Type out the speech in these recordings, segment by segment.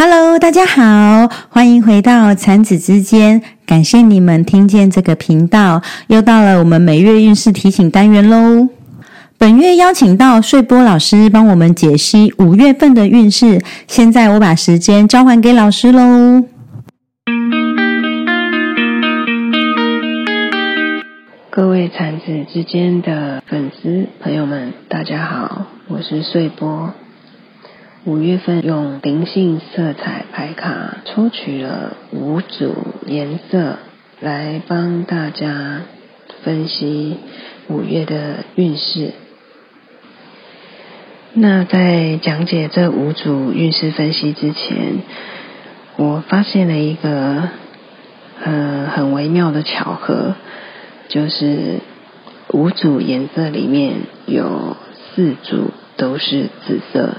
Hello，大家好，欢迎回到产子之间。感谢你们听见这个频道，又到了我们每月运势提醒单元喽。本月邀请到睡波老师帮我们解析五月份的运势。现在我把时间交还给老师喽。各位产子之间的粉丝朋友们，大家好，我是睡波。五月份用灵性色彩牌卡抽取了五组颜色，来帮大家分析五月的运势。那在讲解这五组运势分析之前，我发现了一个呃很微妙的巧合，就是五组颜色里面有四组都是紫色。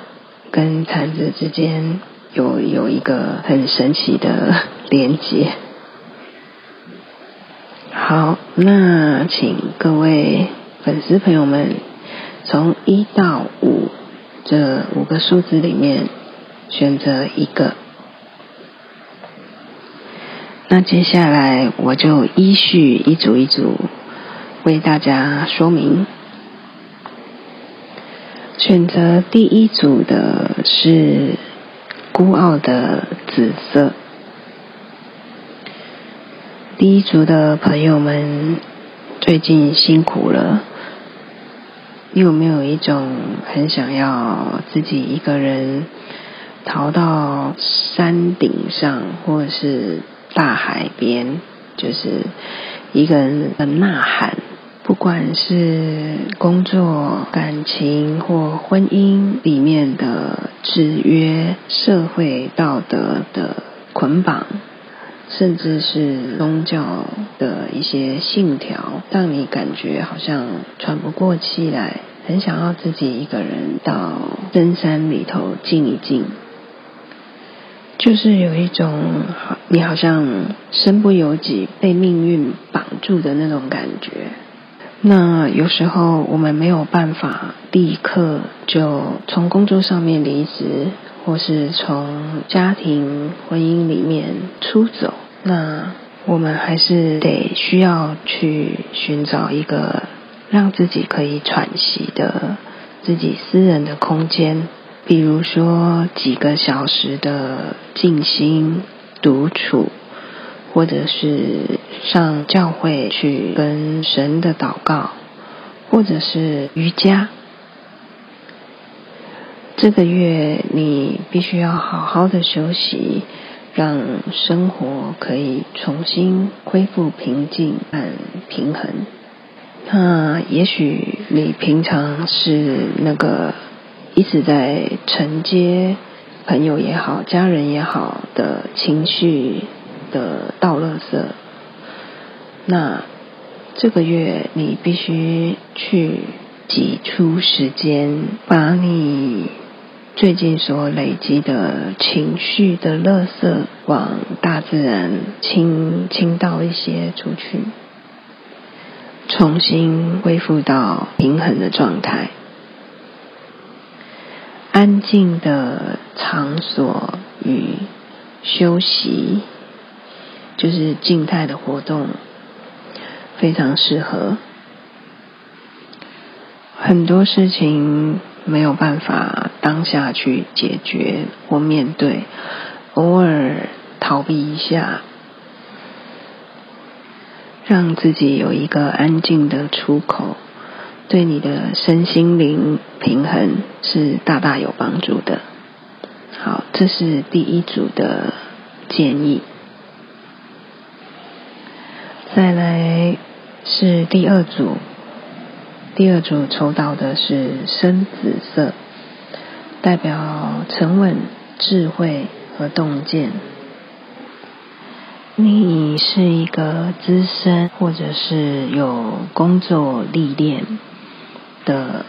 跟产子之间有有一个很神奇的连接。好，那请各位粉丝朋友们从一到五这五个数字里面选择一个。那接下来我就依序一组一组为大家说明。选择第一组的是孤傲的紫色。第一组的朋友们，最近辛苦了。你有没有一种很想要自己一个人逃到山顶上，或者是大海边，就是一个人的呐喊？不管是工作、感情或婚姻里面的制约、社会道德的捆绑，甚至是宗教的一些信条，让你感觉好像喘不过气来，很想要自己一个人到深山里头静一静，就是有一种你好像身不由己、被命运绑住的那种感觉。那有时候我们没有办法立刻就从工作上面离职，或是从家庭婚姻里面出走，那我们还是得需要去寻找一个让自己可以喘息的自己私人的空间，比如说几个小时的静心独处。或者是上教会去跟神的祷告，或者是瑜伽。这个月你必须要好好的休息，让生活可以重新恢复平静和平衡。那也许你平常是那个一直在承接朋友也好、家人也好的情绪。的倒垃圾，那这个月你必须去挤出时间，把你最近所累积的情绪的垃圾往大自然倾倾倒一些出去，重新恢复到平衡的状态，安静的场所与休息。就是静态的活动，非常适合。很多事情没有办法当下去解决或面对，偶尔逃避一下，让自己有一个安静的出口，对你的身心灵平衡是大大有帮助的。好，这是第一组的建议。再来是第二组，第二组抽到的是深紫色，代表沉稳、智慧和洞见。你是一个资深或者是有工作历练的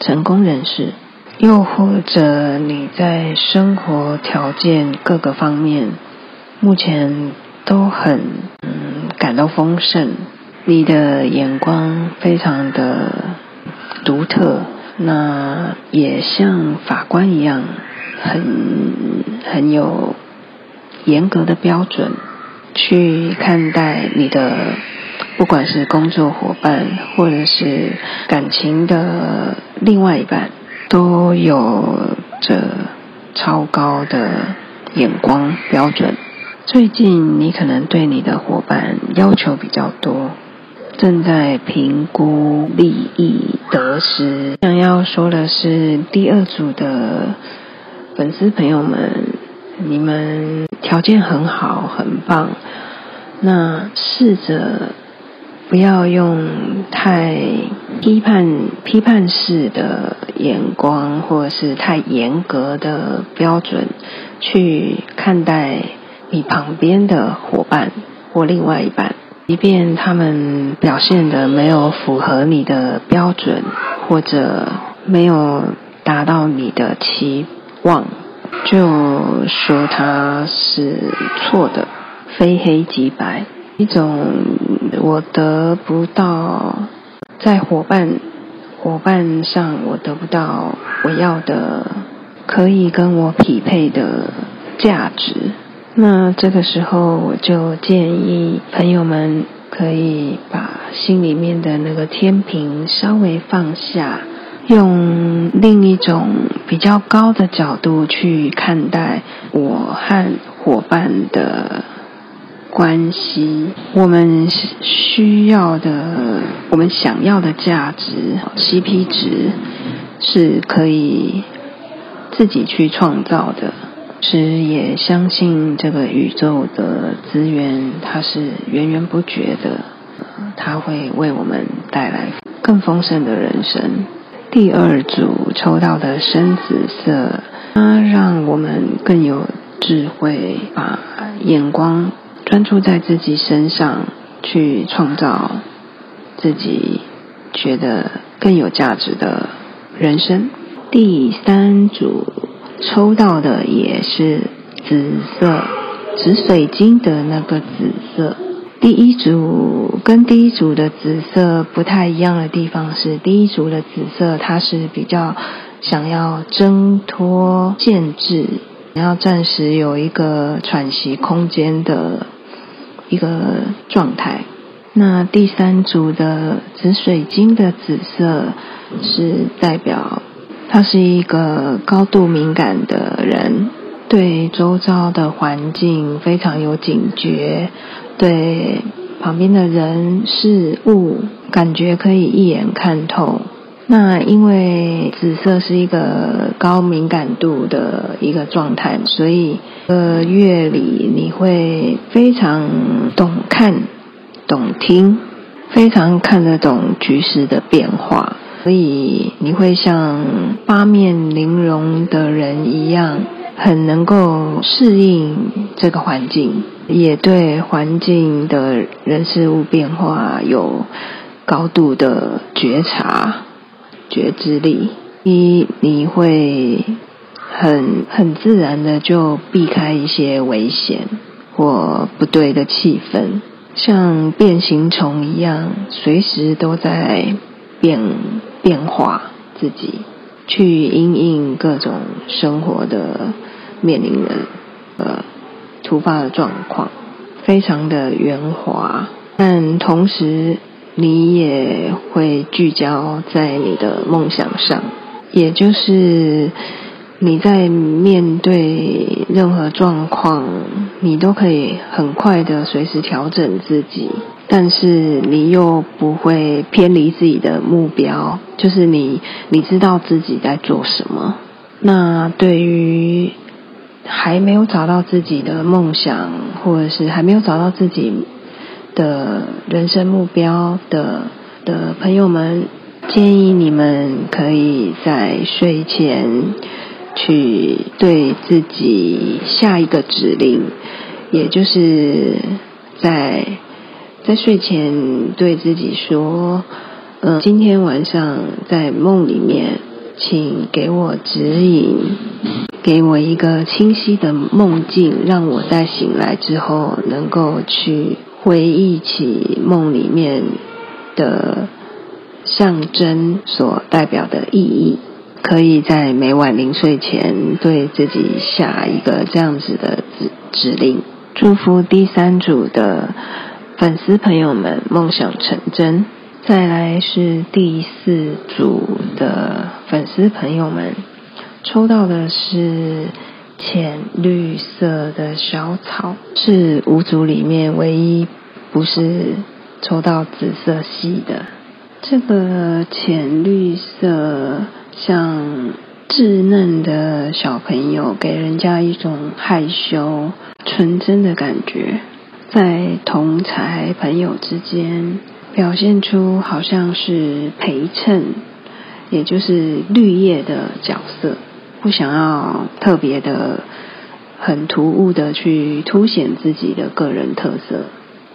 成功人士，又或者你在生活条件各个方面目前都很嗯。感到丰盛，你的眼光非常的独特，那也像法官一样，很很有严格的标准去看待你的，不管是工作伙伴或者是感情的另外一半，都有着超高的眼光标准。最近你可能对你的伙伴要求比较多，正在评估利益得失。想要说的是，第二组的粉丝朋友们，你们条件很好，很棒。那试着不要用太批判、批判式的眼光，或者是太严格的标准去看待。你旁边的伙伴或另外一半，即便他们表现的没有符合你的标准，或者没有达到你的期望，就说他是错的，非黑即白。一种我得不到在伙伴伙伴上，我得不到我要的，可以跟我匹配的价值。那这个时候，我就建议朋友们可以把心里面的那个天平稍微放下，用另一种比较高的角度去看待我和伙伴的关系。我们需要的，我们想要的价值 CP 值，是可以自己去创造的。是也相信这个宇宙的资源，它是源源不绝的，它会为我们带来更丰盛的人生。第二组抽到的深紫色，它让我们更有智慧，把眼光专注在自己身上，去创造自己觉得更有价值的人生。第三组。抽到的也是紫色，紫水晶的那个紫色。第一组跟第一组的紫色不太一样的地方是，第一组的紫色它是比较想要挣脱限制，然后暂时有一个喘息空间的一个状态。那第三组的紫水晶的紫色是代表。他是一个高度敏感的人，对周遭的环境非常有警觉，对旁边的人事物感觉可以一眼看透。那因为紫色是一个高敏感度的一个状态，所以呃月里你会非常懂看、懂听，非常看得懂局势的变化。所以你会像八面玲珑的人一样，很能够适应这个环境，也对环境的人事物变化有高度的觉察、觉知力。一你会很很自然的就避开一些危险或不对的气氛，像变形虫一样，随时都在变。变化自己，去应应各种生活的面临的呃突发的状况，非常的圆滑。但同时，你也会聚焦在你的梦想上，也就是你在面对任何状况，你都可以很快的随时调整自己。但是你又不会偏离自己的目标，就是你你知道自己在做什么。那对于还没有找到自己的梦想，或者是还没有找到自己的人生目标的的朋友们，建议你们可以在睡前去对自己下一个指令，也就是在。在睡前对自己说：“嗯，今天晚上在梦里面，请给我指引，给我一个清晰的梦境，让我在醒来之后能够去回忆起梦里面的象征所代表的意义。可以在每晚临睡前对自己下一个这样子的指指令，祝福第三组的粉丝朋友们梦想成真。再来是第四组的粉丝朋友们，抽到的是浅绿色的小草，是五组里面唯一不是抽到紫色系的。这个浅绿色。像稚嫩的小朋友，给人家一种害羞、纯真的感觉，在同才朋友之间表现出好像是陪衬，也就是绿叶的角色，不想要特别的、很突兀的去凸显自己的个人特色。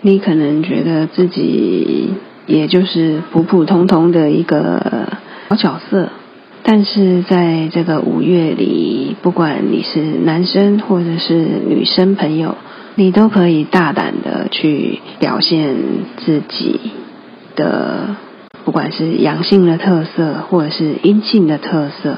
你可能觉得自己也就是普普通通的一个小角色。但是在这个五月里，不管你是男生或者是女生朋友，你都可以大胆的去表现自己的，不管是阳性的特色或者是阴性的特色。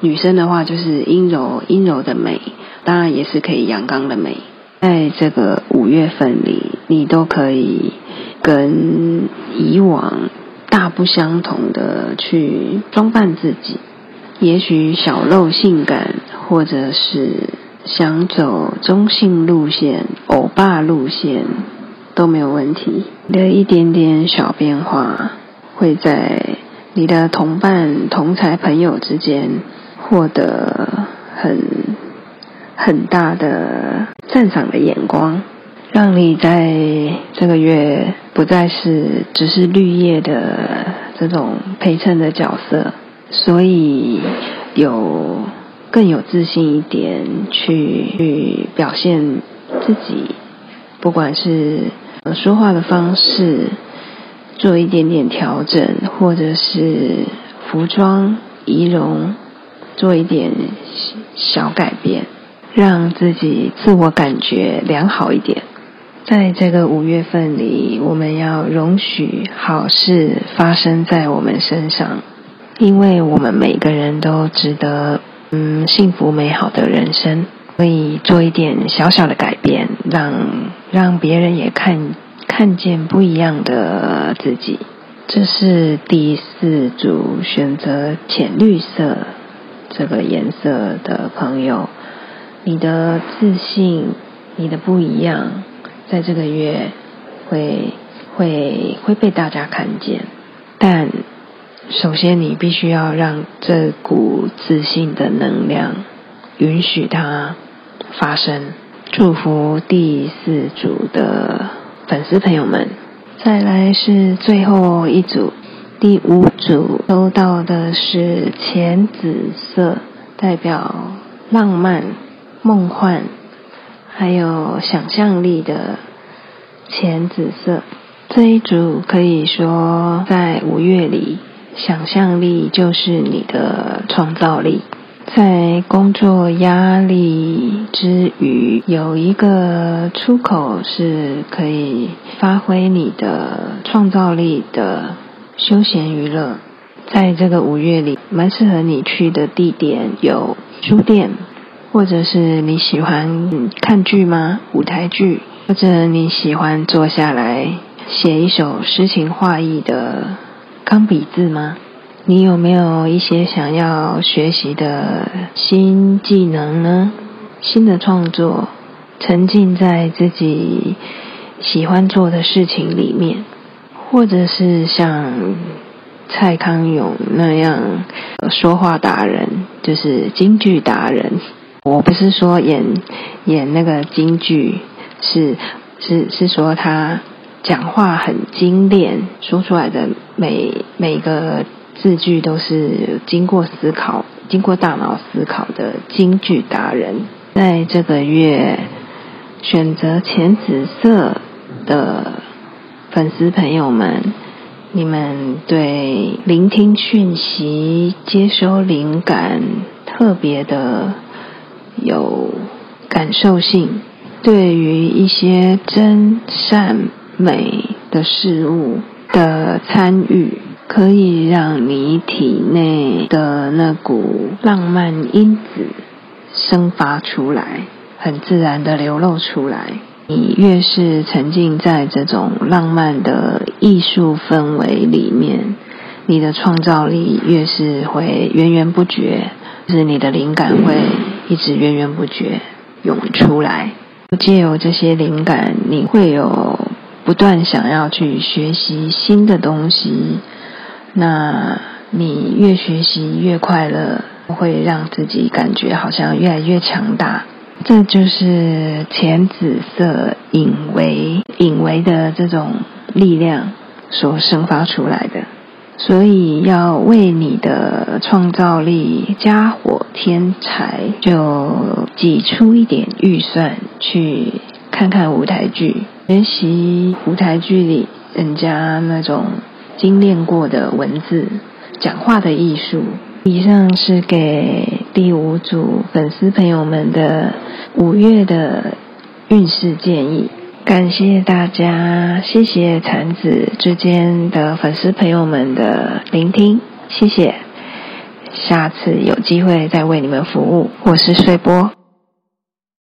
女生的话就是阴柔阴柔的美，当然也是可以阳刚的美。在这个五月份里，你都可以跟以往。大不相同的去装扮自己，也许小露性感，或者是想走中性路线、欧巴路线都没有问题。的一点点小变化，会在你的同伴、同才朋友之间获得很很大的赞赏的眼光。让你在这个月不再是只是绿叶的这种陪衬的角色，所以有更有自信一点去去表现自己，不管是说话的方式做一点点调整，或者是服装仪容做一点小改变，让自己自我感觉良好一点。在这个五月份里，我们要容许好事发生在我们身上，因为我们每个人都值得嗯幸福美好的人生。可以做一点小小的改变，让让别人也看看见不一样的自己。这是第四组选择浅绿色这个颜色的朋友，你的自信，你的不一样。在这个月会会会被大家看见，但首先你必须要让这股自信的能量允许它发生。祝福第四组的粉丝朋友们。再来是最后一组，第五组收到的是浅紫色，代表浪漫、梦幻。还有想象力的浅紫色这一组，可以说在五月里，想象力就是你的创造力。在工作压力之余，有一个出口是可以发挥你的创造力的休闲娱乐。在这个五月里，蛮适合你去的地点有书店。或者是你喜欢看剧吗？舞台剧，或者你喜欢坐下来写一首诗情画意的钢笔字吗？你有没有一些想要学习的新技能呢？新的创作，沉浸在自己喜欢做的事情里面，或者是像蔡康永那样说话达人，就是京剧达人。我不是说演演那个京剧，是是是说他讲话很精炼，说出来的每每个字句都是经过思考、经过大脑思考的京剧达人。在这个月选择浅紫色的粉丝朋友们，你们对聆听讯息、接收灵感特别的。有感受性，对于一些真善美的事物的参与，可以让你体内的那股浪漫因子生发出来，很自然的流露出来。你越是沉浸在这种浪漫的艺术氛围里面，你的创造力越是会源源不绝，是你的灵感会一直源源不绝涌出来。借由这些灵感，你会有不断想要去学习新的东西。那你越学习越快乐，会让自己感觉好像越来越强大。这就是浅紫色隐微、隐微的这种力量所生发出来的。所以要为你的创造力加火添柴，就挤出一点预算去看看舞台剧，学习舞台剧里人家那种精炼过的文字、讲话的艺术。以上是给第五组粉丝朋友们的五月的运势建议，感谢大家，谢谢产子之间的粉丝朋友们的聆听，谢谢，下次有机会再为你们服务，我是睡波。